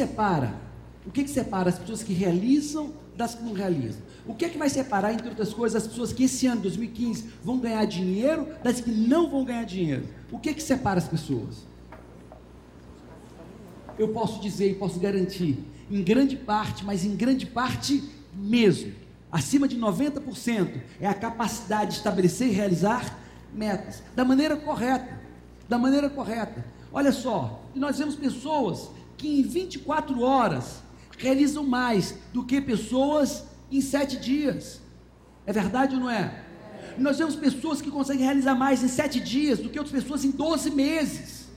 separa? O que, que separa as pessoas que realizam das que não realizam? O que é que vai separar, entre outras coisas, as pessoas que esse ano, 2015, vão ganhar dinheiro das que não vão ganhar dinheiro? O que é que separa as pessoas? Eu posso dizer e posso garantir, em grande parte, mas em grande parte mesmo, acima de 90%, é a capacidade de estabelecer e realizar metas da maneira correta. Da maneira correta. Olha só, nós vemos pessoas que em 24 horas realizam mais do que pessoas em sete dias. É verdade ou não é? Nós vemos pessoas que conseguem realizar mais em sete dias do que outras pessoas em 12 meses.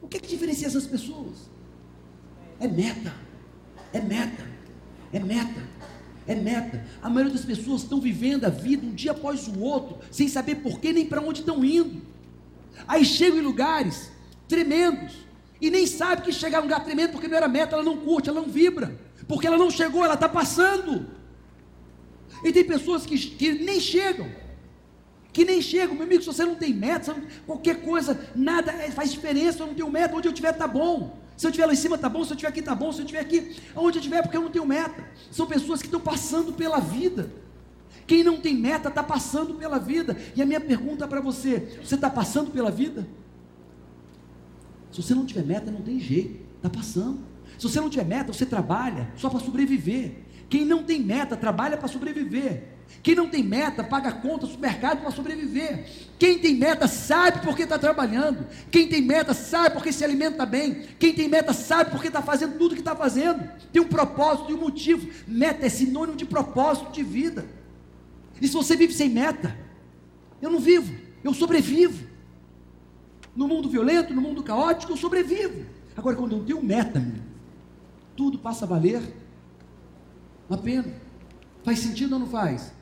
O que, é que diferencia essas pessoas? É meta, é meta, é meta, é meta. A maioria das pessoas estão vivendo a vida um dia após o outro, sem saber porquê nem para onde estão indo. Aí chegam em lugares tremendos e nem sabe que chegar um lugar tremendo porque não era meta, ela não curte, ela não vibra, porque ela não chegou, ela está passando. E tem pessoas que, que nem chegam, que nem chegam, meu amigo, se você não tem meta, não, qualquer coisa, nada é, faz diferença, eu não tenho meta, onde eu estiver está bom. Se eu estiver lá em cima está bom, se eu estiver aqui está bom, se eu estiver aqui, onde eu estiver, porque eu não tenho meta. São pessoas que estão passando pela vida. Quem não tem meta está passando pela vida. E a minha pergunta para você: você está passando pela vida? Se você não tiver meta, não tem jeito, está passando. Se você não tiver meta, você trabalha só para sobreviver. Quem não tem meta, trabalha para sobreviver. Quem não tem meta, paga conta no supermercado para sobreviver. Quem tem meta sabe porque está trabalhando. Quem tem meta sabe porque se alimenta bem. Quem tem meta sabe porque está fazendo tudo que está fazendo. Tem um propósito e um motivo. Meta é sinônimo de propósito de vida. E se você vive sem meta, eu não vivo, eu sobrevivo. No mundo violento, no mundo caótico, eu sobrevivo. Agora, quando eu tenho meta, tudo passa a valer a pena. Faz sentido ou não faz?